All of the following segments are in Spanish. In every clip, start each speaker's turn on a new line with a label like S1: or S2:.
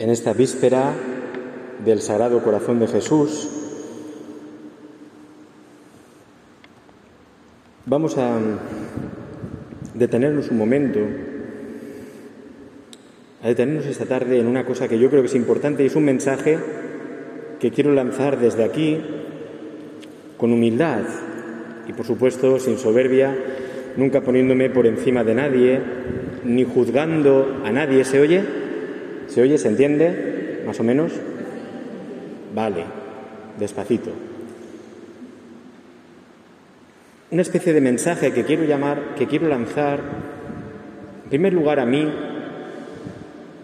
S1: en esta víspera del Sagrado Corazón de Jesús, vamos a detenernos un momento, a detenernos esta tarde en una cosa que yo creo que es importante y es un mensaje que quiero lanzar desde aquí con humildad y por supuesto sin soberbia, nunca poniéndome por encima de nadie, ni juzgando a nadie. ¿Se oye? ¿Se oye? ¿Se entiende? ¿Más o menos? Vale, despacito. Una especie de mensaje que quiero llamar, que quiero lanzar, en primer lugar a mí,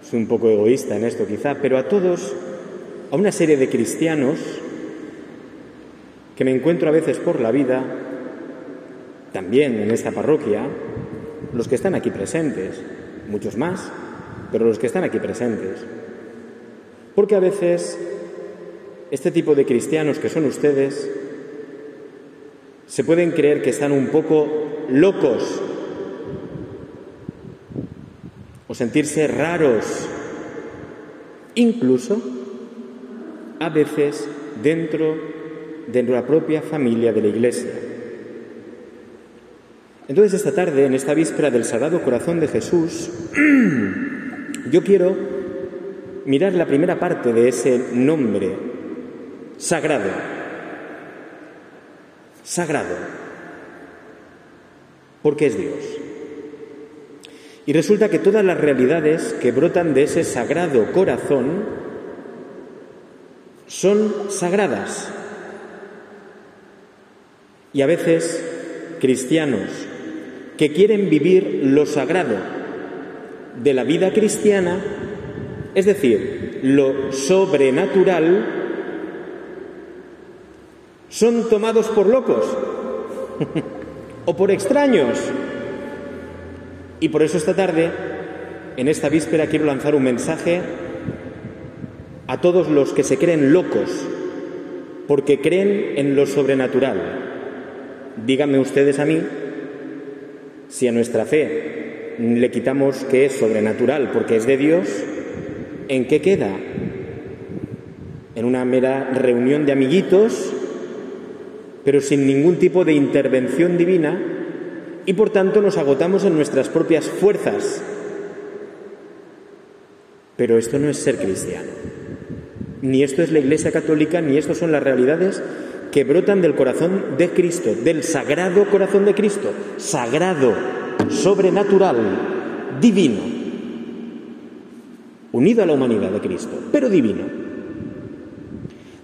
S1: soy un poco egoísta en esto quizá, pero a todos, a una serie de cristianos que me encuentro a veces por la vida, también en esta parroquia, los que están aquí presentes, muchos más, pero los que están aquí presentes. Porque a veces este tipo de cristianos que son ustedes se pueden creer que están un poco locos o sentirse raros, incluso a veces dentro de la propia familia de la Iglesia. Entonces esta tarde, en esta víspera del Sagrado Corazón de Jesús, yo quiero mirar la primera parte de ese nombre sagrado. Sagrado. Porque es Dios. Y resulta que todas las realidades que brotan de ese sagrado corazón son sagradas. Y a veces cristianos que quieren vivir lo sagrado de la vida cristiana, es decir, lo sobrenatural, son tomados por locos o por extraños. Y por eso esta tarde, en esta víspera, quiero lanzar un mensaje a todos los que se creen locos porque creen en lo sobrenatural. Díganme ustedes a mí si a nuestra fe le quitamos que es sobrenatural porque es de Dios, ¿en qué queda? En una mera reunión de amiguitos, pero sin ningún tipo de intervención divina y por tanto nos agotamos en nuestras propias fuerzas. Pero esto no es ser cristiano. Ni esto es la Iglesia Católica, ni esto son las realidades que brotan del corazón de Cristo, del sagrado corazón de Cristo, sagrado, sobrenatural, divino, unido a la humanidad de Cristo, pero divino.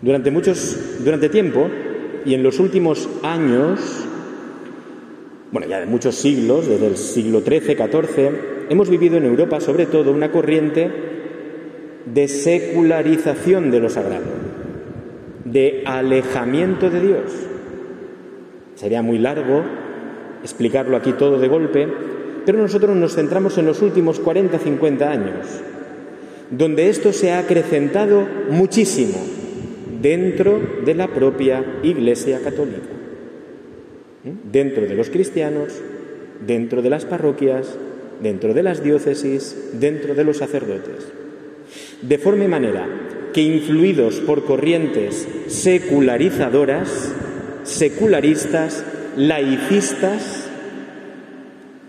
S1: Durante muchos, durante tiempo y en los últimos años, bueno, ya de muchos siglos, desde el siglo XIII, XIV, hemos vivido en Europa sobre todo una corriente de secularización de lo sagrado de alejamiento de Dios. Sería muy largo explicarlo aquí todo de golpe, pero nosotros nos centramos en los últimos 40, 50 años, donde esto se ha acrecentado muchísimo dentro de la propia Iglesia Católica, ¿eh? dentro de los cristianos, dentro de las parroquias, dentro de las diócesis, dentro de los sacerdotes. De forma y manera que influidos por corrientes secularizadoras, secularistas, laicistas,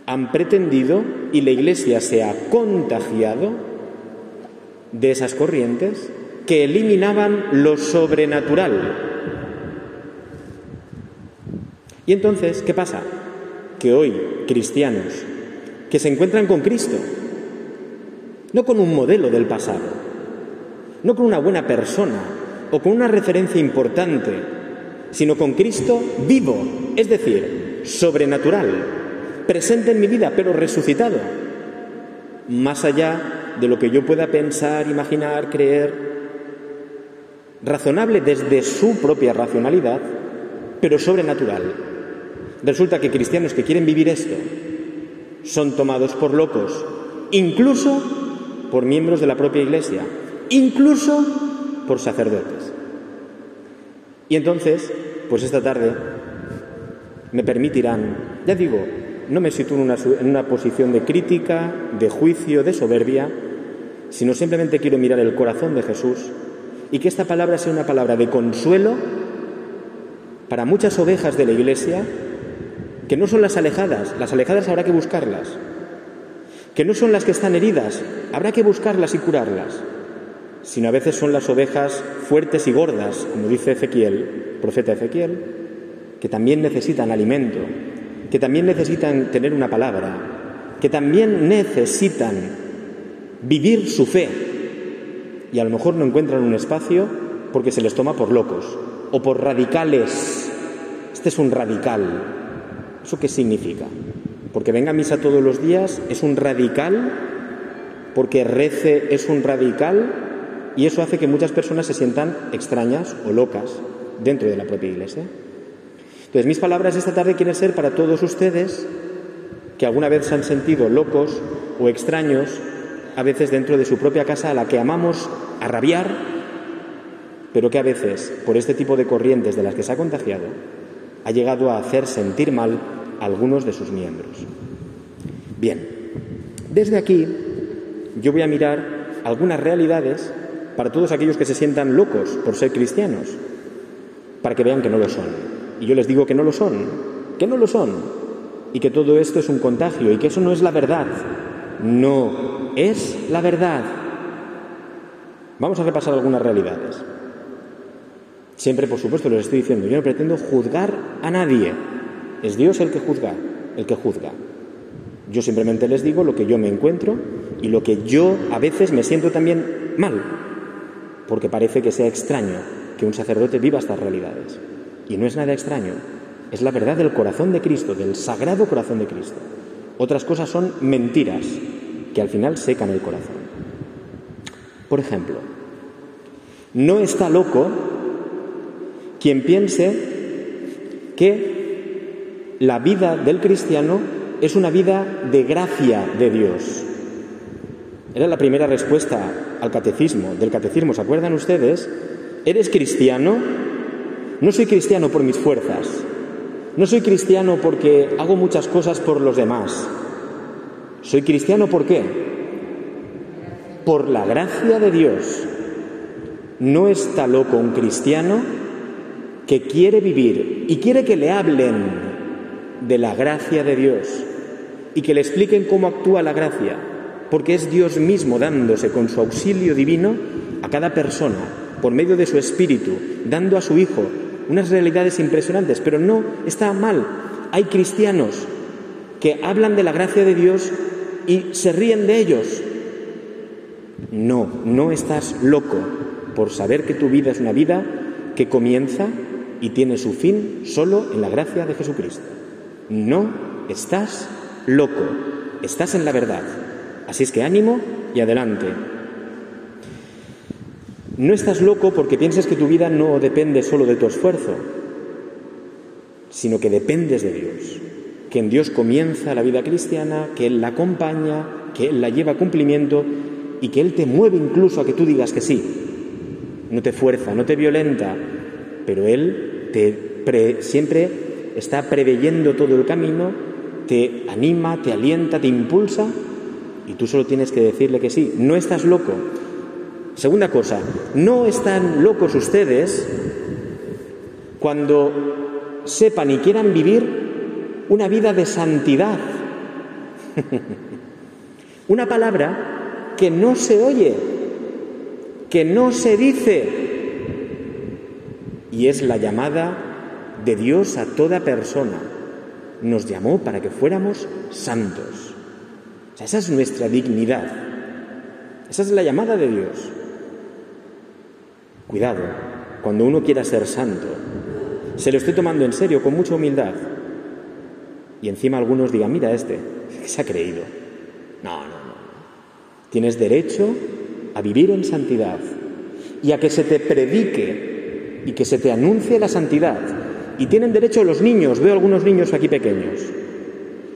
S1: han pretendido y la Iglesia se ha contagiado de esas corrientes que eliminaban lo sobrenatural. Y entonces, ¿qué pasa? Que hoy cristianos que se encuentran con Cristo, no con un modelo del pasado, no con una buena persona o con una referencia importante, sino con Cristo vivo, es decir, sobrenatural, presente en mi vida, pero resucitado, más allá de lo que yo pueda pensar, imaginar, creer, razonable desde su propia racionalidad, pero sobrenatural. Resulta que cristianos que quieren vivir esto son tomados por locos, incluso por miembros de la propia Iglesia, incluso por sacerdotes. Y entonces, pues esta tarde me permitirán, ya digo, no me sitúo en una, en una posición de crítica, de juicio, de soberbia, sino simplemente quiero mirar el corazón de Jesús y que esta palabra sea una palabra de consuelo para muchas ovejas de la Iglesia que no son las alejadas, las alejadas habrá que buscarlas, que no son las que están heridas, habrá que buscarlas y curarlas, sino a veces son las ovejas fuertes y gordas, como dice Ezequiel, profeta Ezequiel, que también necesitan alimento, que también necesitan tener una palabra, que también necesitan vivir su fe y a lo mejor no encuentran un espacio porque se les toma por locos o por radicales. Este es un radical. ¿Eso qué significa? Porque venga a misa todos los días es un radical, porque rece es un radical y eso hace que muchas personas se sientan extrañas o locas dentro de la propia iglesia. Entonces mis palabras esta tarde quieren ser para todos ustedes que alguna vez se han sentido locos o extraños, a veces dentro de su propia casa a la que amamos a rabiar, pero que a veces, por este tipo de corrientes de las que se ha contagiado, ha llegado a hacer sentir mal a algunos de sus miembros. Bien, desde aquí yo voy a mirar algunas realidades para todos aquellos que se sientan locos por ser cristianos, para que vean que no lo son. Y yo les digo que no lo son, que no lo son, y que todo esto es un contagio y que eso no es la verdad. No es la verdad. Vamos a repasar algunas realidades. Siempre, por supuesto, les estoy diciendo, yo no pretendo juzgar a nadie. Es Dios el que juzga, el que juzga. Yo simplemente les digo lo que yo me encuentro y lo que yo a veces me siento también mal, porque parece que sea extraño que un sacerdote viva estas realidades. Y no es nada extraño, es la verdad del corazón de Cristo, del sagrado corazón de Cristo. Otras cosas son mentiras que al final secan el corazón. Por ejemplo, no está loco quien piense que la vida del cristiano es una vida de gracia de Dios. Era la primera respuesta al catecismo, del catecismo, ¿se acuerdan ustedes? ¿Eres cristiano? No soy cristiano por mis fuerzas. No soy cristiano porque hago muchas cosas por los demás. Soy cristiano por qué? Por la gracia de Dios. No está loco un cristiano que quiere vivir y quiere que le hablen de la gracia de Dios y que le expliquen cómo actúa la gracia, porque es Dios mismo dándose con su auxilio divino a cada persona, por medio de su espíritu, dando a su Hijo unas realidades impresionantes, pero no está mal. Hay cristianos que hablan de la gracia de Dios y se ríen de ellos. No, no estás loco por saber que tu vida es una vida que comienza y tiene su fin solo en la gracia de Jesucristo. No estás loco, estás en la verdad. Así es que ánimo y adelante. No estás loco porque pienses que tu vida no depende solo de tu esfuerzo, sino que dependes de Dios, que en Dios comienza la vida cristiana, que Él la acompaña, que Él la lleva a cumplimiento y que Él te mueve incluso a que tú digas que sí. No te fuerza, no te violenta, pero Él te siempre está preveyendo todo el camino, te anima, te alienta, te impulsa y tú solo tienes que decirle que sí. No estás loco, Segunda cosa, no están locos ustedes cuando sepan y quieran vivir una vida de santidad. una palabra que no se oye, que no se dice, y es la llamada de Dios a toda persona. Nos llamó para que fuéramos santos. esa es nuestra dignidad. Esa es la llamada de Dios. Cuidado, cuando uno quiera ser santo, se lo esté tomando en serio, con mucha humildad. Y encima algunos digan, mira este, ¿qué se ha creído? No, no, no. Tienes derecho a vivir en santidad y a que se te predique y que se te anuncie la santidad. Y tienen derecho los niños, veo algunos niños aquí pequeños.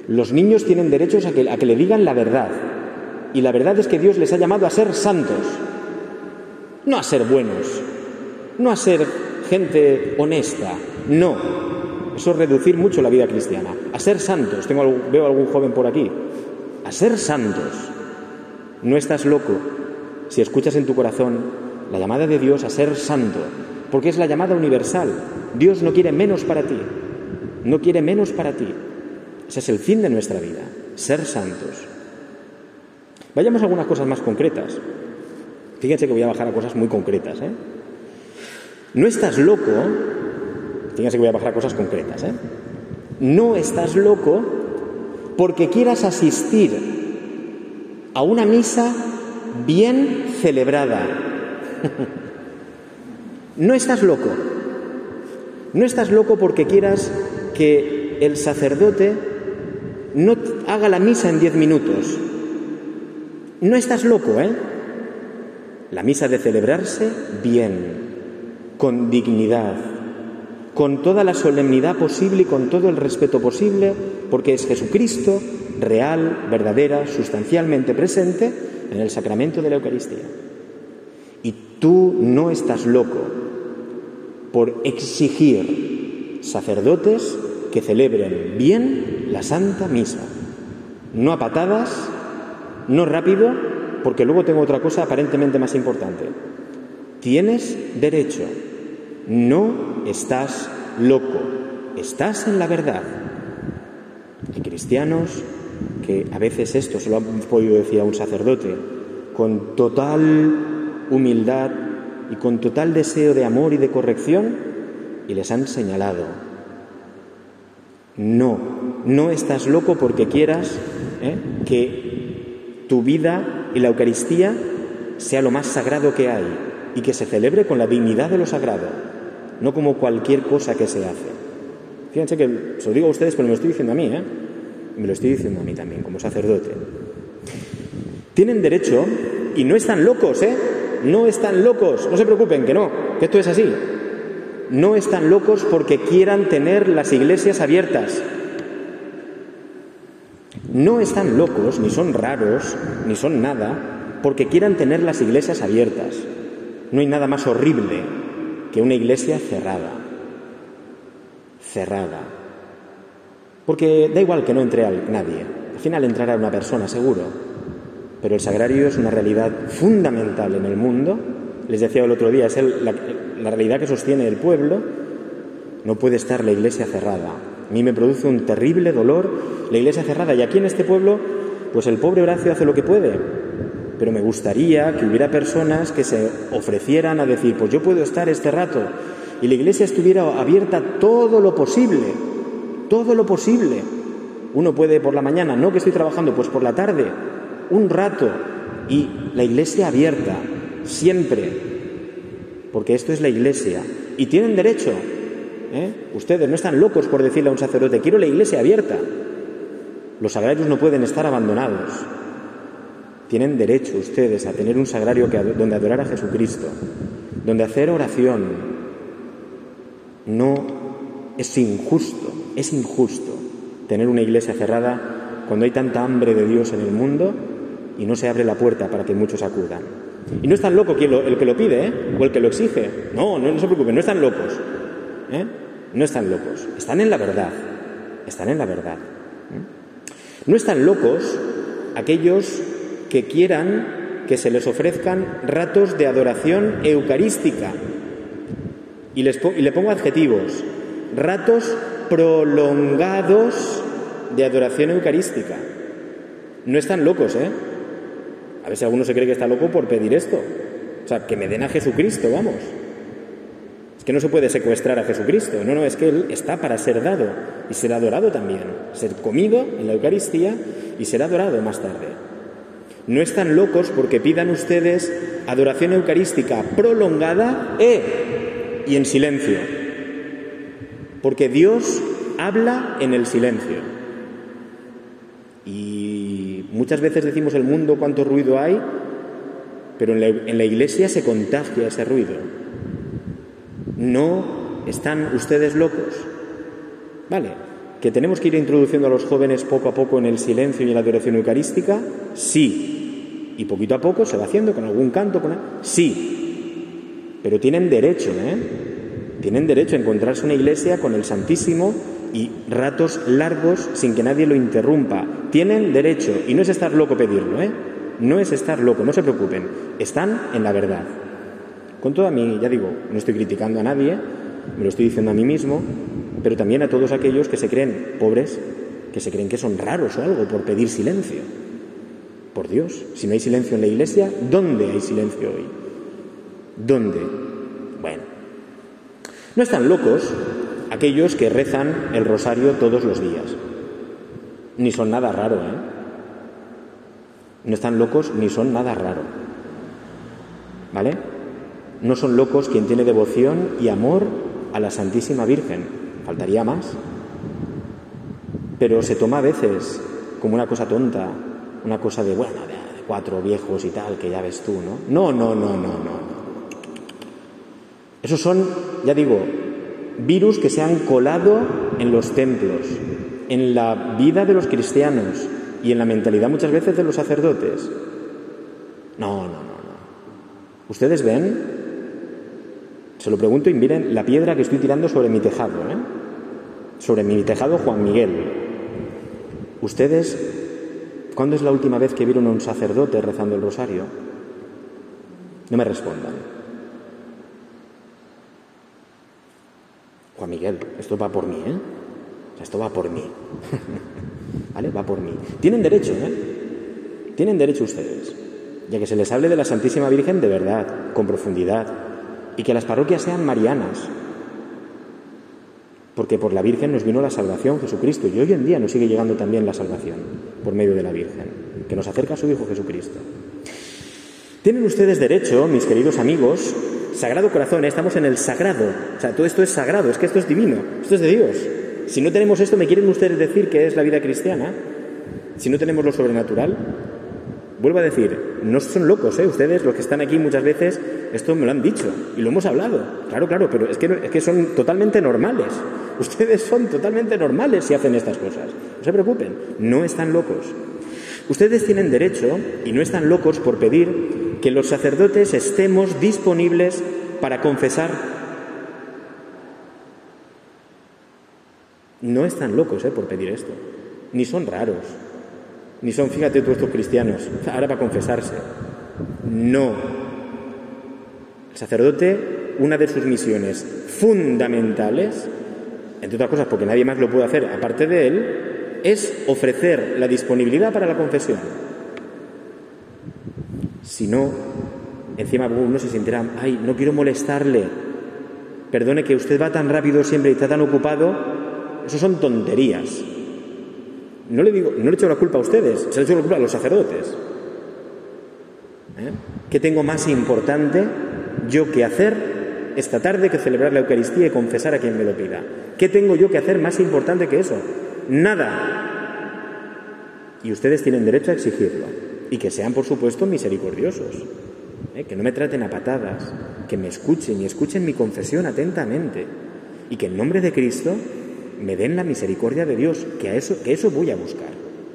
S1: Los niños tienen derecho a que, a que le digan la verdad. Y la verdad es que Dios les ha llamado a ser santos no a ser buenos, no a ser gente honesta, no. Eso es reducir mucho la vida cristiana. A ser santos, Tengo, veo algún joven por aquí, a ser santos. No estás loco si escuchas en tu corazón la llamada de Dios a ser santo, porque es la llamada universal. Dios no quiere menos para ti, no quiere menos para ti. Ese es el fin de nuestra vida, ser santos. Vayamos a algunas cosas más concretas. Fíjense que voy a bajar a cosas muy concretas. ¿eh? No estás loco, fíjense que voy a bajar a cosas concretas. ¿eh? No estás loco porque quieras asistir a una misa bien celebrada. no estás loco. No estás loco porque quieras que el sacerdote no haga la misa en diez minutos. No estás loco, ¿eh? La misa de celebrarse bien, con dignidad, con toda la solemnidad posible y con todo el respeto posible, porque es Jesucristo real, verdadera, sustancialmente presente en el sacramento de la Eucaristía. Y tú no estás loco por exigir sacerdotes que celebren bien la Santa Misa, no a patadas, no rápido, porque luego tengo otra cosa aparentemente más importante. Tienes derecho, no estás loco, estás en la verdad. Hay cristianos que a veces esto se lo han podido decir a un sacerdote con total humildad y con total deseo de amor y de corrección y les han señalado. No, no estás loco porque quieras ¿eh? que tu vida y la Eucaristía sea lo más sagrado que hay y que se celebre con la dignidad de lo sagrado, no como cualquier cosa que se hace. Fíjense que se lo digo a ustedes, pero me lo estoy diciendo a mí, ¿eh? Me lo estoy diciendo a mí también, como sacerdote. Tienen derecho, y no están locos, ¿eh? No están locos, no se preocupen, que no, que esto es así. No están locos porque quieran tener las iglesias abiertas. No están locos, ni son raros, ni son nada, porque quieran tener las iglesias abiertas. No hay nada más horrible que una iglesia cerrada. Cerrada. Porque da igual que no entre nadie. Al final entrará una persona, seguro. Pero el sagrario es una realidad fundamental en el mundo. Les decía el otro día, es la, realidad que sostiene el pueblo. No puede estar la iglesia cerrada. A mí me produce un terrible dolor la iglesia cerrada. Y aquí en este pueblo, pues el pobre Horacio hace lo que puede. Pero me gustaría que hubiera personas que se ofrecieran a decir, pues yo puedo estar este rato. Y la iglesia estuviera abierta todo lo posible. Todo lo posible. Uno puede por la mañana, no que estoy trabajando, pues por la tarde, un rato. Y la iglesia abierta, siempre. Porque esto es la iglesia. Y tienen derecho ¿Eh? Ustedes no están locos por decirle a un sacerdote, quiero la iglesia abierta. Los sagrarios no pueden estar abandonados. Tienen derecho ustedes a tener un sagrario donde adorar a Jesucristo, donde hacer oración. No es injusto, es injusto tener una iglesia cerrada cuando hay tanta hambre de Dios en el mundo y no se abre la puerta para que muchos acudan. Y no es tan loco el que lo pide ¿eh? o el que lo exige. No, no, no se preocupen, no están locos. ¿Eh? No están locos, están en la verdad, están en la verdad. ¿eh? No están locos aquellos que quieran que se les ofrezcan ratos de adoración eucarística. Y, les y le pongo adjetivos, ratos prolongados de adoración eucarística. No están locos, ¿eh? A ver si alguno se cree que está loco por pedir esto. O sea, que me den a Jesucristo, vamos que no se puede secuestrar a Jesucristo, no, no, es que Él está para ser dado y ser adorado también, ser comido en la Eucaristía y ser adorado más tarde. No están locos porque pidan ustedes adoración eucarística prolongada e y en silencio, porque Dios habla en el silencio. Y muchas veces decimos el mundo cuánto ruido hay, pero en la iglesia se contagia ese ruido. No están ustedes locos. Vale, que tenemos que ir introduciendo a los jóvenes poco a poco en el silencio y en la adoración eucarística, sí. Y poquito a poco se va haciendo con algún canto, con sí. Pero tienen derecho, ¿eh? Tienen derecho a encontrarse una iglesia con el Santísimo y ratos largos sin que nadie lo interrumpa. Tienen derecho, y no es estar loco pedirlo, ¿eh? No es estar loco, no se preocupen, están en la verdad. Con todo a mí, ya digo, no estoy criticando a nadie, me lo estoy diciendo a mí mismo, pero también a todos aquellos que se creen pobres, que se creen que son raros o algo por pedir silencio. Por Dios, si no hay silencio en la iglesia, ¿dónde hay silencio hoy? ¿Dónde? Bueno, no están locos aquellos que rezan el rosario todos los días. Ni son nada raro, ¿eh? No están locos ni son nada raro. ¿Vale? No son locos quien tiene devoción y amor a la Santísima Virgen. Faltaría más. Pero se toma a veces como una cosa tonta, una cosa de, bueno, de cuatro viejos y tal, que ya ves tú, ¿no? No, no, no, no, no. Esos son, ya digo, virus que se han colado en los templos, en la vida de los cristianos y en la mentalidad muchas veces de los sacerdotes. No, no, no, no. ¿Ustedes ven? Se lo pregunto y miren la piedra que estoy tirando sobre mi tejado, ¿eh? Sobre mi tejado Juan Miguel. ¿Ustedes cuándo es la última vez que vieron a un sacerdote rezando el rosario? No me respondan. Juan Miguel, esto va por mí, ¿eh? Esto va por mí. ¿Vale? Va por mí. Tienen derecho, ¿eh? Tienen derecho ustedes. Ya que se les hable de la Santísima Virgen de verdad, con profundidad, y que las parroquias sean marianas. Porque por la Virgen nos vino la salvación, Jesucristo, y hoy en día nos sigue llegando también la salvación por medio de la Virgen, que nos acerca a su Hijo Jesucristo. Tienen ustedes derecho, mis queridos amigos, Sagrado Corazón, ¿eh? estamos en el sagrado. O sea, todo esto es sagrado, es que esto es divino, esto es de Dios. Si no tenemos esto, ¿me quieren ustedes decir que es la vida cristiana? Si no tenemos lo sobrenatural. Vuelvo a decir, no son locos, ¿eh? Ustedes, los que están aquí muchas veces, esto me lo han dicho y lo hemos hablado. Claro, claro, pero es que, es que son totalmente normales. Ustedes son totalmente normales si hacen estas cosas. No se preocupen, no están locos. Ustedes tienen derecho, y no están locos por pedir que los sacerdotes estemos disponibles para confesar. No están locos ¿eh? por pedir esto, ni son raros, ni son, fíjate tú, estos cristianos, ahora para confesarse. No. El sacerdote, una de sus misiones fundamentales, entre otras cosas porque nadie más lo puede hacer aparte de él, es ofrecer la disponibilidad para la confesión. Si no, encima uno se sentirá, ay, no quiero molestarle, perdone que usted va tan rápido siempre y está tan ocupado, eso son tonterías. No le digo, no le echo la culpa a ustedes, se le echo la culpa a los sacerdotes. ¿Eh? ¿Qué tengo más importante yo que hacer esta tarde que celebrar la Eucaristía y confesar a quien me lo pida? ¿Qué tengo yo que hacer más importante que eso? Nada. Y ustedes tienen derecho a exigirlo. Y que sean, por supuesto, misericordiosos. ¿eh? Que no me traten a patadas. Que me escuchen y escuchen mi confesión atentamente. Y que en nombre de Cristo me den la misericordia de Dios. Que, a eso, que eso voy a buscar.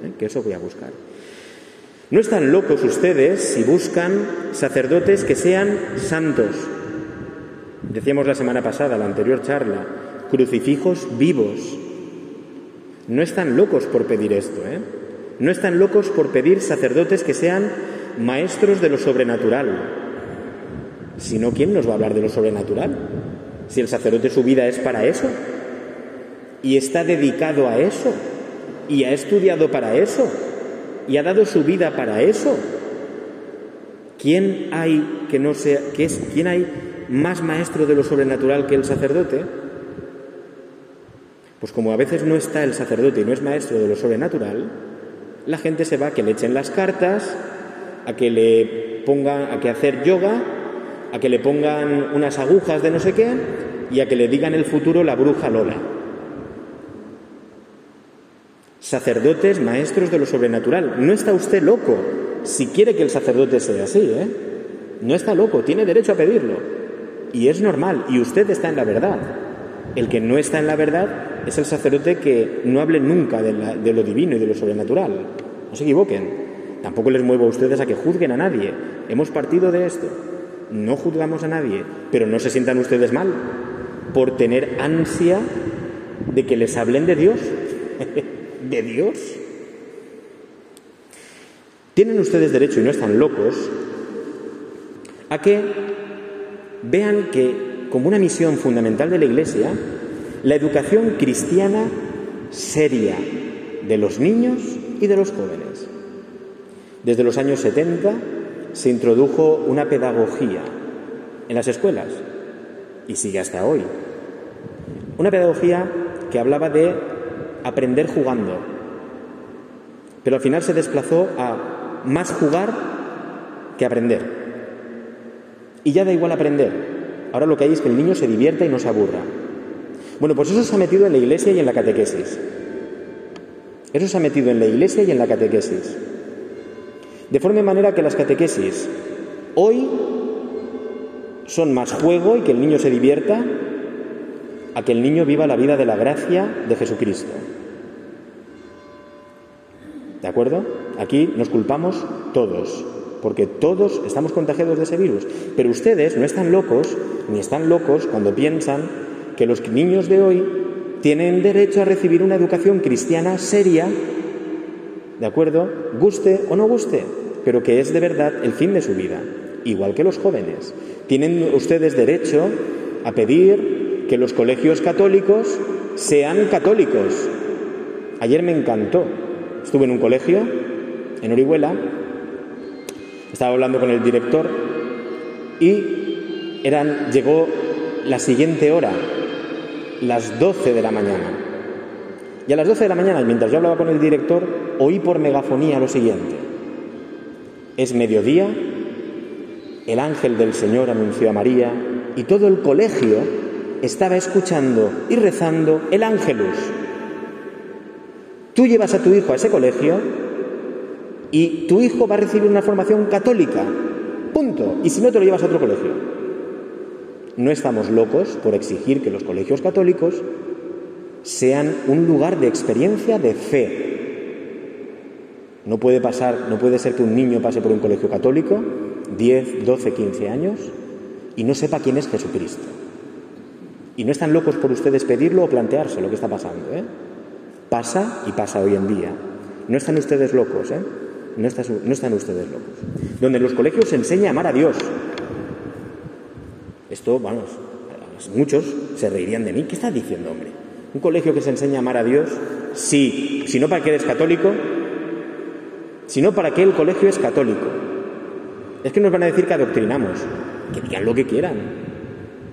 S1: ¿eh? Que eso voy a buscar. No están locos ustedes si buscan sacerdotes que sean santos. Decíamos la semana pasada, la anterior charla, crucifijos vivos. No están locos por pedir esto, ¿eh? No están locos por pedir sacerdotes que sean maestros de lo sobrenatural. Si no, ¿quién nos va a hablar de lo sobrenatural? Si el sacerdote su vida es para eso y está dedicado a eso y ha estudiado para eso y ha dado su vida para eso. ¿Quién hay que no sea, que es, quién hay más maestro de lo sobrenatural que el sacerdote? Pues como a veces no está el sacerdote y no es maestro de lo sobrenatural, la gente se va a que le echen las cartas, a que le pongan, a que hacer yoga, a que le pongan unas agujas de no sé qué y a que le digan el futuro la bruja Lola. Sacerdotes, maestros de lo sobrenatural. No está usted loco si quiere que el sacerdote sea así, ¿eh? No está loco, tiene derecho a pedirlo. Y es normal, y usted está en la verdad. El que no está en la verdad es el sacerdote que no hable nunca de, lo divino y de lo sobrenatural. No se equivoquen. Tampoco les muevo a ustedes a que juzguen a nadie. Hemos partido de esto. No juzgamos a nadie, pero no se sientan ustedes mal por tener ansia de que les hablen de Dios. ¿De Dios? Tienen ustedes derecho, y no están locos, a que vean que, como una misión fundamental de la Iglesia, la educación cristiana seria de los niños y de los jóvenes. Desde los años 70 se introdujo una pedagogía en las escuelas y sigue hasta hoy. Una pedagogía que hablaba de aprender jugando, pero al final se desplazó a más jugar que aprender. Y ya da igual aprender. Ahora lo que hay es que el niño se divierta y no se aburra. Bueno, pues eso se ha metido en la iglesia y en la catequesis. Eso se ha metido en la iglesia y en la catequesis. De forma manera que las catequesis hoy son más juego y que el niño se divierta a que el niño viva la vida de la gracia de Jesucristo. ¿De acuerdo? Aquí nos culpamos todos, porque todos estamos contagiados de ese virus. Pero ustedes no están locos, ni están locos cuando piensan que los niños de hoy tienen derecho a recibir una educación cristiana seria, ¿de acuerdo? Guste o no guste, pero que es de verdad el fin de su vida, igual que los jóvenes. Tienen ustedes derecho a pedir que los colegios católicos sean católicos. Ayer me encantó. Estuve en un colegio, en Orihuela, estaba hablando con el director y llegó la siguiente hora, las 12 de la mañana. Y a las 12 de la mañana, mientras yo hablaba con el director, oí por megafonía lo siguiente. Es mediodía, el ángel del Señor anunció a María y todo el colegio estaba escuchando y rezando el ángelus. Tú llevas a tu hijo a ese colegio y tu hijo va a recibir una formación católica. Punto. Y si no, te lo llevas a otro colegio. No estamos locos por exigir que los colegios católicos sean un lugar de experiencia de fe. No puede pasar, no puede ser que un niño pase por un colegio católico, 10, 12, 15 años, y no sepa quién es Jesucristo. Y no están locos por ustedes pedirlo o plantearse lo que está pasando. ¿eh? Pasa y pasa hoy en día. No están ustedes locos, ¿eh? No, no están ustedes locos. Donde en los colegios se enseña a amar a Dios, esto, vamos, muchos se reirían de mí. ¿Qué estás diciendo, hombre? ¿Un colegio que se enseña a amar a Dios? Sí. Si no, ¿para qué eres católico? Si no, ¿para qué el colegio es católico? Es que nos van a decir que adoctrinamos. Que digan lo que quieran.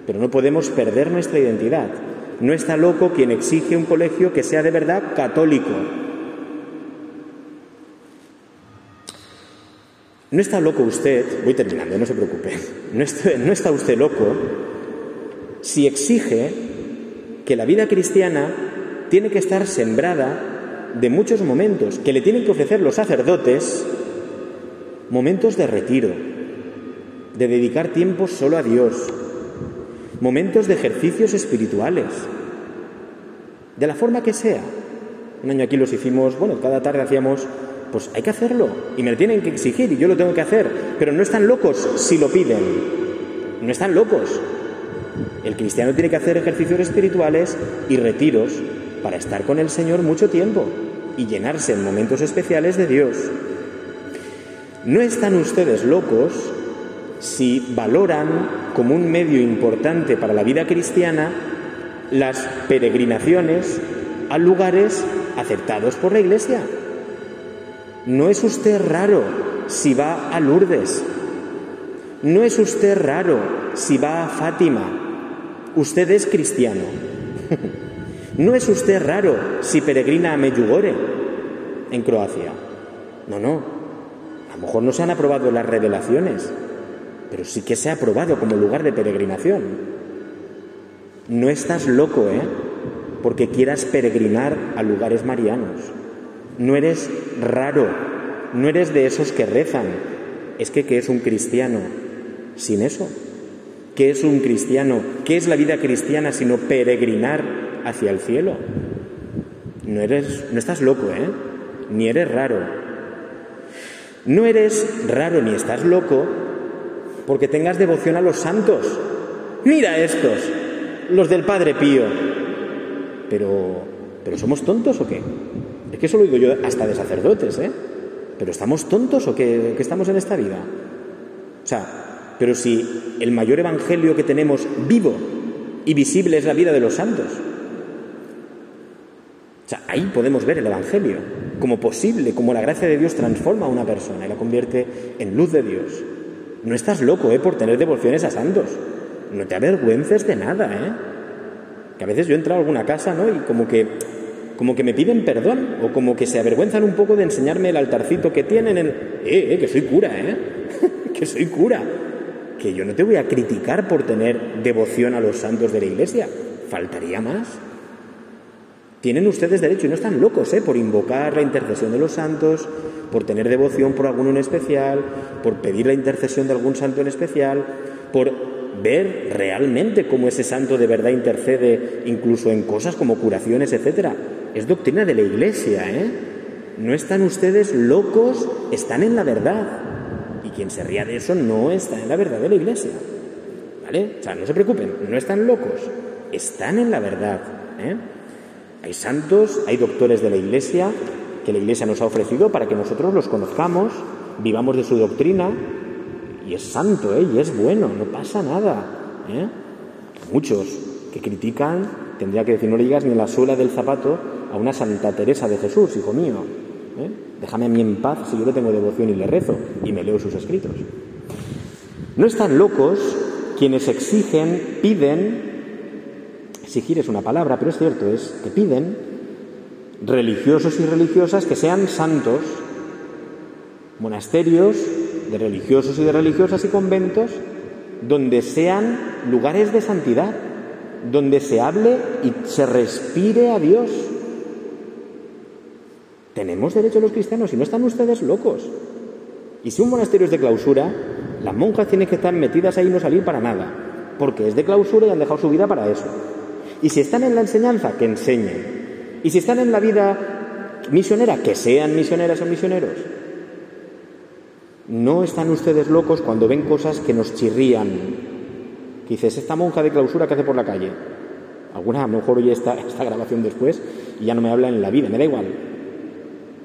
S1: Pero no podemos perder nuestra identidad. No está loco quien exige un colegio que sea de verdad católico. No está loco usted, voy terminando, no se preocupe, no está, usted loco si exige que la vida cristiana tiene que estar sembrada de muchos momentos, que le tienen que ofrecer los sacerdotes momentos de retiro, de dedicar tiempo solo a Dios, momentos de ejercicios espirituales, de la forma que sea. Un año aquí los hicimos, bueno, cada tarde hacíamos pues hay que hacerlo y me lo tienen que exigir y yo lo tengo que hacer, pero no están locos si lo piden, no están locos. El cristiano tiene que hacer ejercicios espirituales y retiros para estar con el Señor mucho tiempo y llenarse en momentos especiales de Dios. No están ustedes locos si valoran como un medio importante para la vida cristiana las peregrinaciones a lugares aceptados por la Iglesia. No es usted raro si va a Lourdes. No es usted raro si va a Fátima. Usted es cristiano. No es usted raro si peregrina a Medjugorje, en Croacia. No, no. A lo mejor no se han aprobado las revelaciones, pero sí que se ha aprobado como lugar de peregrinación. No estás loco, ¿eh? Porque quieras peregrinar a lugares marianos. No eres raro, no eres de esos que rezan. Es que, ¿qué es un cristiano sin eso? ¿Qué es un cristiano? ¿Qué es la vida cristiana sino peregrinar hacia el cielo? No eres, no estás loco, ¿eh? Ni eres raro. No eres raro ni estás loco porque tengas devoción a los santos. Mira estos, los del Padre Pío. Pero, pero ¿somos tontos o qué? Es que eso lo digo yo hasta de sacerdotes, ¿eh? ¿Pero estamos tontos o qué, qué estamos en esta vida? O sea, pero si el mayor evangelio que tenemos vivo y visible es la vida de los santos. O sea, ahí podemos ver el evangelio como posible, como la gracia de Dios transforma a una persona y la convierte en luz de Dios. No estás loco, ¿eh? Por tener devociones a santos. No te avergüences de nada, ¿eh? Que a veces yo he entrado a alguna casa, ¿no? Y como que, como que me piden perdón o como que se avergüenzan un poco de enseñarme el altarcito que tienen. El, eh, eh, que soy cura, ¿eh? que soy cura. Que yo no te voy a criticar por tener devoción a los santos de la iglesia. Faltaría más. Tienen ustedes derecho y no están locos ¿eh? por invocar la intercesión de los santos, por tener devoción por alguno en especial, por pedir la intercesión de algún santo en especial, por ver realmente cómo ese santo de verdad intercede incluso en cosas como curaciones, etcétera. Es doctrina de la Iglesia, ¿eh? No están ustedes locos, están en la verdad. Y quien se ría de eso no está en la verdad de la Iglesia. ¿Vale? O sea, no se preocupen, no están locos, están en la verdad. ¿eh? Hay santos, hay doctores de la Iglesia que la Iglesia nos ha ofrecido para que nosotros los conozcamos, vivamos de su doctrina, y es santo, ¿eh? y es bueno, no pasa nada. ¿eh? Muchos que critican, tendría que decir, no le digas ni la suela del zapato a una Santa Teresa de Jesús, hijo mío. ¿eh? Déjame a mí en paz si yo le tengo devoción y le rezo y me leo sus escritos. No están locos quienes exigen, piden Exigir es una palabra, pero es cierto, es que piden religiosos y religiosas que sean santos, monasterios de religiosos y de religiosas y conventos donde sean lugares de santidad, donde se hable y se respire a Dios. Tenemos derecho los cristianos y no están ustedes locos. Y si un monasterio es de clausura, las monjas tienen que estar metidas ahí y no salir para nada, porque es de clausura y han dejado su vida para eso. Y si están en la enseñanza, que enseñen. Y si están en la vida misionera, que sean misioneras o misioneros. No están ustedes locos cuando ven cosas que nos chirrían. Que dices, esta monja de clausura que hace por la calle. Alguna a lo mejor oye esta, esta grabación después y ya no me habla en la vida, me da igual.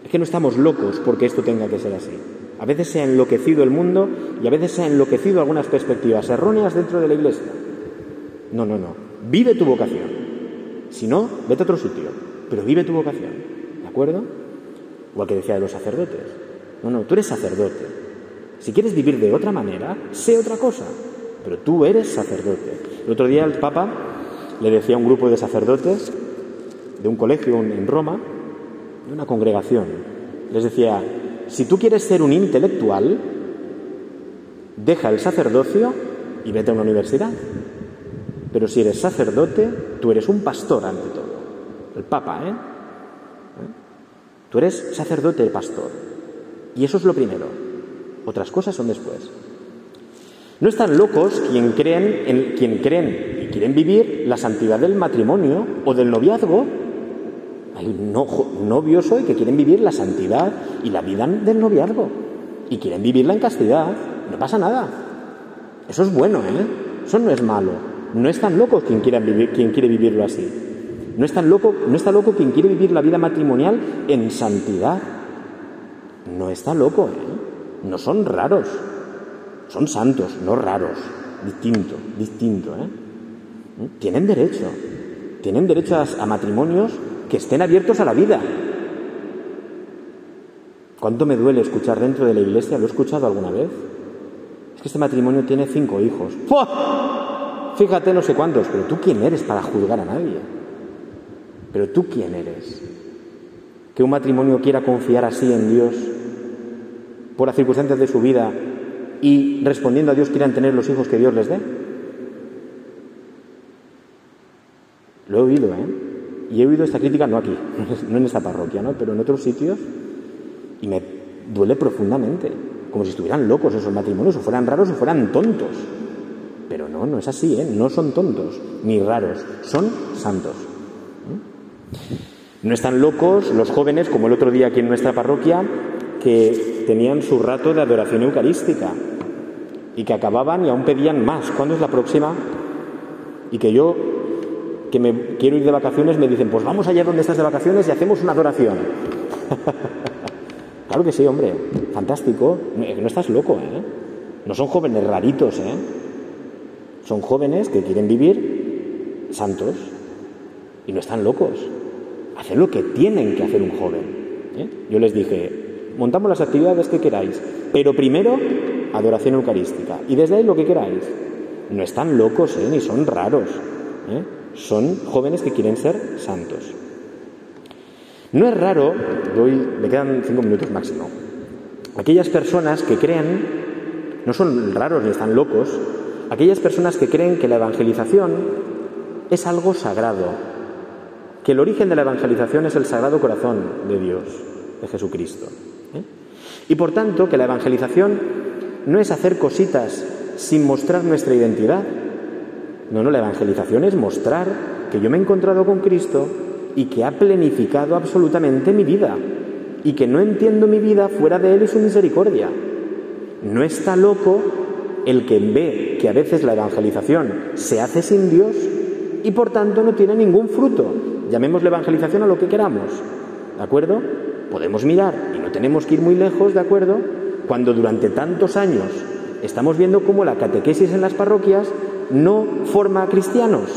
S1: Es que no estamos locos porque esto tenga que ser así. A veces se ha enloquecido el mundo y a veces se ha enloquecido algunas perspectivas erróneas dentro de la iglesia. No, no, no. Vive tu vocación. Si no, vete a otro sitio, pero vive tu vocación. ¿De acuerdo? Igual que decía de los sacerdotes. No, no, tú eres sacerdote. Si quieres vivir de otra manera, sé otra cosa. Pero tú eres sacerdote. El otro día el Papa le decía a un grupo de sacerdotes de un colegio en Roma, de una congregación, les decía, si tú quieres ser un intelectual, deja el sacerdocio y vete a una universidad. Pero si eres sacerdote, tú eres un pastor ante todo. El Papa, ¿eh? ¿Eh? Tú eres sacerdote pastor. Y eso es lo primero. Otras cosas son después. No están locos quien creen, en, quien creen y quieren vivir la santidad del matrimonio o del noviazgo. Hay novios hoy que quieren vivir la santidad y la vida del noviazgo y quieren vivirla en castidad. No pasa nada. Eso es bueno, ¿eh? Eso no es malo. No es tan loco quien, vivir, quien quiere vivirlo así. No es tan loco, no está loco quien quiere vivir la vida matrimonial en santidad. No está loco, ¿eh? No son raros. Son santos, no raros. Distinto, distinto, ¿eh? Tienen derecho. Tienen derecho a, a matrimonios que estén abiertos a la vida. ¿Cuánto me duele escuchar dentro de la iglesia? ¿Lo he escuchado alguna vez? Es que este matrimonio tiene cinco hijos. ¡Fua! Fíjate no sé cuántos, pero tú quién eres para juzgar a nadie. Pero tú quién eres. Que un matrimonio quiera confiar así en Dios por las circunstancias de su vida y respondiendo a Dios quieran tener los hijos que Dios les dé. Lo he oído, ¿eh? Y he oído esta crítica no aquí, no en esta parroquia, ¿no? Pero en otros sitios y me duele profundamente, como si estuvieran locos esos matrimonios, o fueran raros o fueran tontos. Pero no, no es así, ¿eh? no son tontos ni raros, son santos. ¿eh? No están locos los jóvenes, como el otro día aquí en nuestra parroquia, que tenían su rato de adoración eucarística y que acababan y aún pedían más. ¿Cuándo es la próxima? Y que yo, que me quiero ir de vacaciones, me dicen, pues vamos allá donde estás de vacaciones y hacemos una adoración. Claro que sí, hombre, fantástico. No, estás loco, ¿eh? No son jóvenes raritos, ¿eh? Son jóvenes que quieren vivir santos y no están locos. Hacen lo que tienen que hacer un joven. ¿eh? Yo les dije, montamos las actividades que queráis, pero primero adoración eucarística y desde ahí lo que queráis. No están locos, ¿eh? ni son raros. ¿eh? Son jóvenes que quieren ser santos. No es raro, doy, me quedan cinco minutos máximo, aquellas personas que creen, no son raros ni están locos, aquellas personas que creen que la evangelización es algo sagrado, que el origen de la evangelización es el sagrado corazón de Dios, de Jesucristo. ¿eh? Y por tanto, que la evangelización no es hacer cositas sin mostrar nuestra identidad. No, no, la evangelización es mostrar que yo me he encontrado con Cristo y que ha planificado absolutamente mi vida y que no entiendo mi vida fuera de Él y su misericordia. No está loco el que ve que a veces la evangelización se hace sin Dios y por tanto no tiene ningún fruto. Llamémosle evangelización a lo que queramos. ¿De acuerdo? Podemos mirar y no tenemos que ir muy lejos, ¿de acuerdo? Cuando durante tantos años estamos viendo cómo la catequesis en las parroquias no forma a cristianos,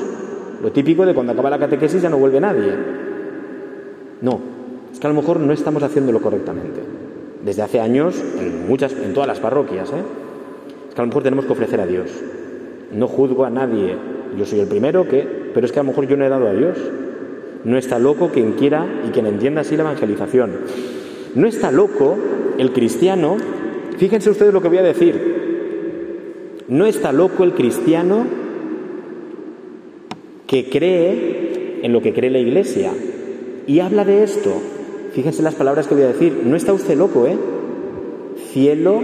S1: lo típico de cuando acaba la catequesis ya no vuelve nadie. No, es que a lo mejor no estamos haciéndolo correctamente. Desde hace años, en, muchas, en todas las parroquias, ¿eh? Que a lo mejor tenemos que ofrecer a Dios. No juzgo a nadie, yo soy el primero que, pero es que a lo mejor yo no he dado a Dios. No está loco quien quiera y quien entienda así la evangelización. No está loco el cristiano, fíjense ustedes lo que voy a decir, no está loco el cristiano que cree en lo que cree la Iglesia y habla de esto. Fíjense las palabras que voy a decir. No está usted loco, ¿eh? Cielo,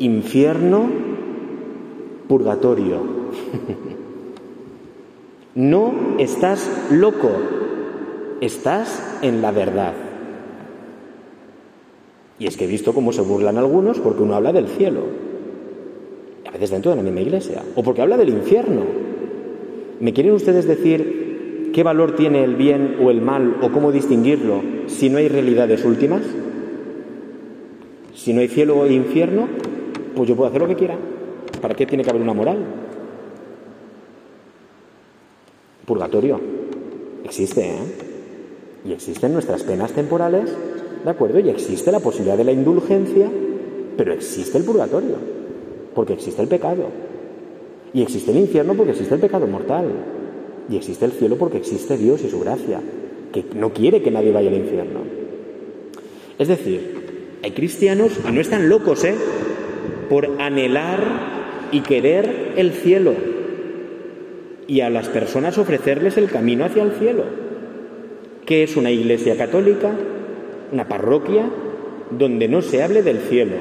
S1: infierno, purgatorio. no estás loco, estás en la verdad. Y es que he visto cómo se burlan algunos porque uno habla del cielo, a veces dentro de la misma iglesia, o porque habla del infierno. ¿Me quieren ustedes decir qué valor tiene el bien o el mal o cómo distinguirlo si no hay realidades últimas? Si no hay cielo e infierno, pues yo puedo hacer lo que quiera. ¿Para qué tiene que haber una moral? Purgatorio. Existe, ¿eh? Y existen nuestras penas temporales, ¿de acuerdo? Y existe la posibilidad de la indulgencia, pero existe el purgatorio, porque existe el pecado. Y existe el infierno porque existe el pecado mortal. Y existe el cielo porque existe Dios y su gracia, que no quiere que nadie vaya al infierno. Es decir, hay cristianos y no están locos, ¿eh? Por anhelar y querer el cielo y a las personas ofrecerles el camino hacia el cielo. ¿Qué es una iglesia católica? Una parroquia donde no se hable del cielo.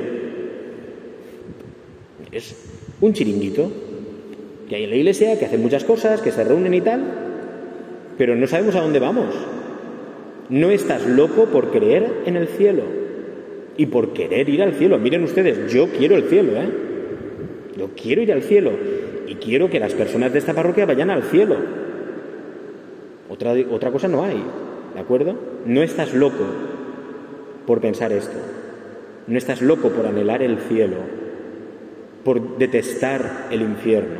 S1: Es un chiringuito que hay en la iglesia, que hacen muchas cosas, que se reúnen y tal, pero no sabemos a dónde vamos. No estás loco por creer en el cielo y por querer ir al cielo. Miren ustedes, yo quiero el cielo, ¿eh? Yo quiero ir al cielo y quiero que las personas de esta parroquia vayan al cielo. Otra, otra cosa no hay, ¿de acuerdo? No estás loco por pensar esto. No estás loco por anhelar el cielo, por detestar el infierno.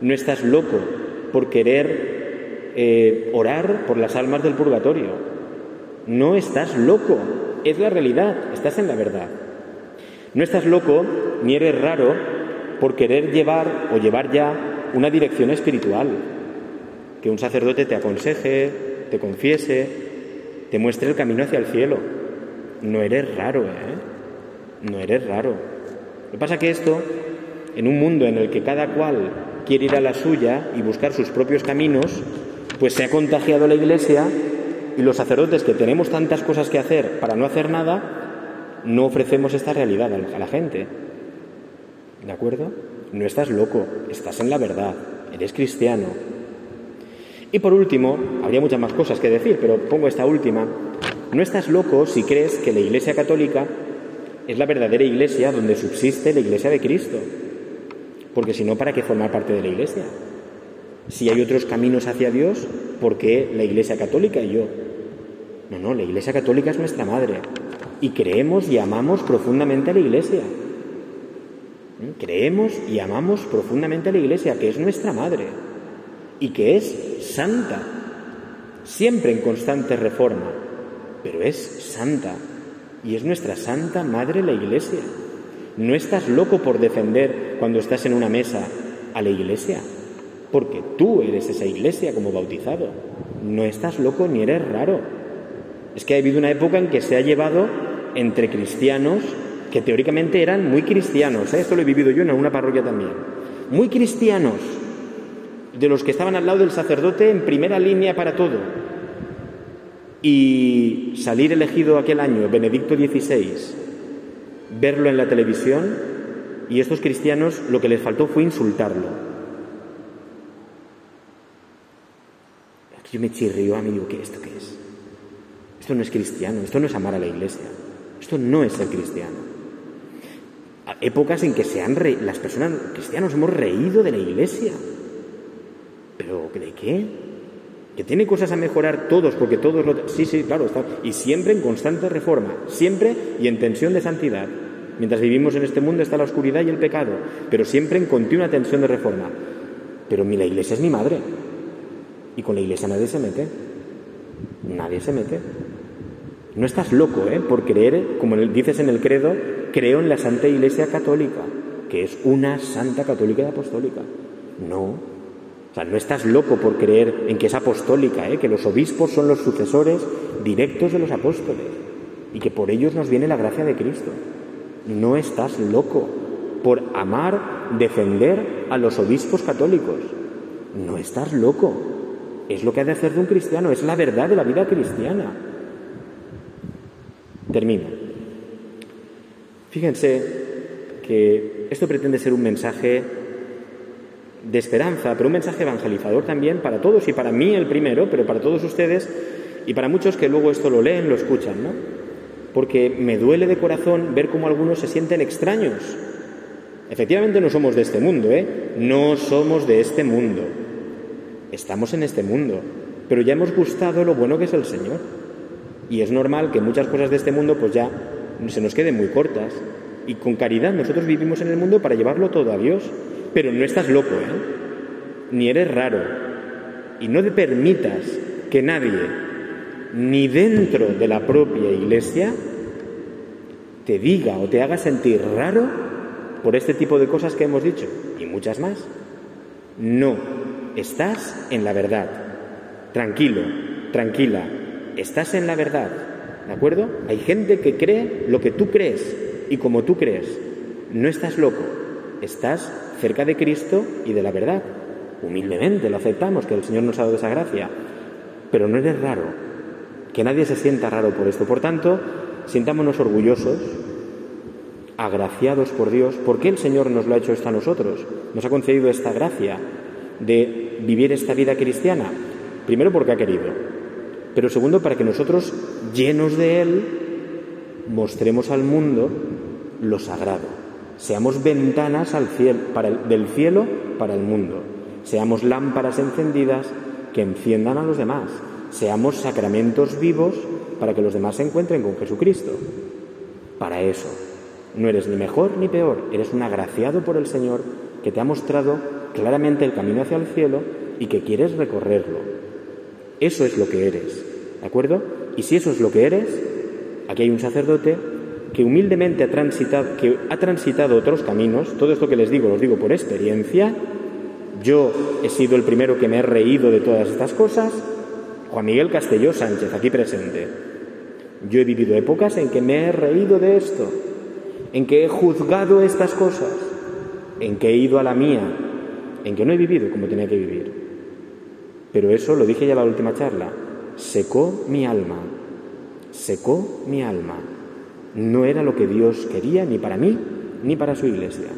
S1: No estás loco por querer eh, orar por las almas del purgatorio. No estás loco, es la realidad, estás en la verdad. No estás loco ni eres raro por querer llevar o llevar ya una dirección espiritual, que un sacerdote te aconseje, te confiese, te muestre el camino hacia el cielo. No eres raro, ¿eh? No eres raro. Lo que pasa es que esto, en un mundo en el que cada cual quiere ir a la suya y buscar sus propios caminos, pues se ha contagiado la Iglesia y los sacerdotes que tenemos tantas cosas que hacer para no hacer nada, no ofrecemos esta realidad a la gente. ¿De acuerdo? No estás loco, estás en la verdad, eres cristiano. Y por último, habría muchas más cosas que decir, pero pongo esta última. No estás loco si crees que la Iglesia Católica es la verdadera Iglesia donde subsiste la Iglesia de Cristo. Porque si no, ¿para qué formar parte de la Iglesia? Si hay otros caminos hacia Dios, ¿por qué la Iglesia Católica y yo? No, no, la Iglesia Católica es nuestra madre. y creemos y amamos profundamente a la Iglesia. Creemos y amamos profundamente a la Iglesia, que es nuestra madre y que es santa, siempre en constante reforma, pero es santa y es nuestra santa madre la Iglesia. No estás loco por defender cuando estás en una mesa a la Iglesia, porque tú eres esa Iglesia como bautizado. No estás loco ni eres raro. Es que ha habido una época en que se ha llevado entre cristianos que teóricamente eran muy cristianos, ¿eh? esto lo he vivido yo en alguna parroquia también, muy cristianos, de los que estaban al lado del sacerdote en primera línea para todo, y salir elegido aquel año, Benedicto XVI, verlo en la televisión, y estos cristianos lo que les faltó fue insultarlo. Yo me chirrió a mí digo, ¿qué esto qué es? Esto no es cristiano, esto no es amar a la iglesia, esto no es ser cristiano épocas en que se han las personas cristianos hemos reído de la iglesia. ¿Pero de qué? Que tiene cosas a mejorar todos, porque todos lo... Sí, sí, claro, está... y siempre en constante reforma, siempre y en tensión de santidad. Mientras vivimos en este mundo está la oscuridad y el pecado, pero siempre en continua tensión de reforma. Pero mi, la iglesia es mi madre, y con la iglesia nadie se mete. Nadie se mete. No estás loco, ¿eh? Por creer, como dices en el credo, creo en la Santa Iglesia Católica, que es una Santa Católica y Apostólica. No. O sea, no estás loco por creer en que es apostólica, ¿eh? que los obispos son los sucesores directos de los apóstoles y que por ellos nos viene la gracia de Cristo. No estás loco por amar, defender a los obispos católicos. No estás loco. Es lo que ha de hacer de un cristiano, es la verdad de la vida cristiana. Termino. Fíjense que esto pretende ser un mensaje de esperanza, pero un mensaje evangelizador también para todos y para mí el primero, pero para todos ustedes y para muchos que luego esto lo leen, lo escuchan, ¿no? Porque me duele de corazón ver cómo algunos se sienten extraños. Efectivamente no somos de este mundo, ¿eh? No somos de este mundo. Estamos en este mundo, pero ya hemos gustado lo bueno que es el Señor. Y es normal que muchas cosas de este mundo pues ya se nos queden muy cortas. Y con caridad nosotros vivimos en el mundo para llevarlo todo a Dios. Pero no estás loco, ¿eh? Ni eres raro. Y no te permitas que nadie, ni dentro de la propia iglesia, te diga o te haga sentir raro por este tipo de cosas que hemos dicho y muchas más. No, estás en la verdad. Tranquilo, tranquila, estás en la verdad. ¿De acuerdo? Hay gente que cree lo que tú crees y como tú crees. No estás loco, estás cerca de Cristo y de la verdad. Humildemente lo aceptamos, que el Señor nos ha dado esa gracia. Pero no eres raro. Que nadie se sienta raro por esto. Por tanto, sintámonos orgullosos, agraciados por Dios. ¿Por qué el Señor nos lo ha hecho esto a nosotros? Nos ha concedido esta gracia de vivir esta vida cristiana. Primero porque ha querido pero segundo para que nosotros, llenos de Él, mostremos al mundo lo sagrado. Seamos ventanas al cielo, para del cielo para el mundo. Seamos lámparas encendidas que enciendan a los demás. Seamos sacramentos vivos para que los demás se encuentren con Jesucristo. Para eso. No eres ni mejor ni peor, eres un agraciado por el Señor que te ha mostrado claramente el camino hacia el cielo y que quieres recorrerlo. Eso es lo que eres, ¿de acuerdo? Y si eso es lo que eres, aquí hay un sacerdote que humildemente ha transitado, que ha transitado otros caminos, todo esto que les digo, los digo por experiencia, yo he sido el primero que me he reído de todas estas cosas, Juan Miguel Castelló Sánchez, aquí presente. Yo he vivido épocas en que me he reído de esto, en que he juzgado estas cosas, en que he ido a la mía, en que no he vivido como tenía que vivir. Pero eso lo dije ya en la última charla. Secó mi alma. Secó mi alma. No era lo que Dios quería ni para mí ni para su iglesia.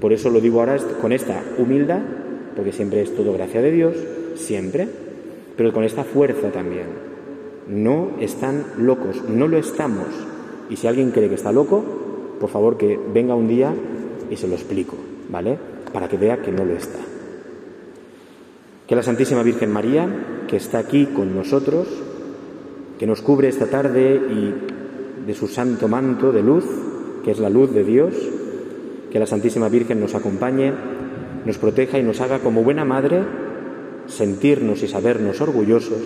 S1: Por eso lo digo ahora con esta humildad, porque siempre es todo gracia de Dios, siempre, pero con esta fuerza también. No están locos, no lo estamos. Y si alguien cree que está loco, por favor que venga un día y se lo explico, ¿vale? Para que vea que no lo está. Que la Santísima Virgen María, que está aquí con nosotros, que nos cubre esta tarde y de su santo manto de luz, que es la luz de Dios, que la Santísima Virgen nos acompañe, nos proteja y nos haga como buena madre sentirnos y sabernos orgullosos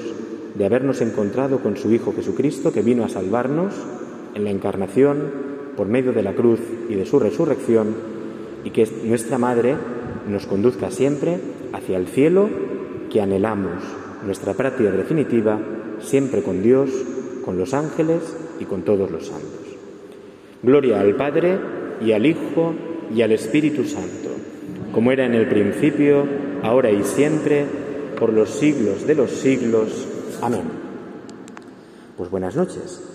S1: de habernos encontrado con su Hijo Jesucristo, que vino a salvarnos en la encarnación por medio de la cruz y de su resurrección, y que nuestra Madre nos conduzca siempre hacia el cielo que anhelamos, nuestra práctica definitiva, siempre con Dios, con los ángeles y con todos los santos. Gloria al Padre y al Hijo y al Espíritu Santo, como era en el principio, ahora y siempre, por los siglos de los siglos. Amén. Pues buenas noches.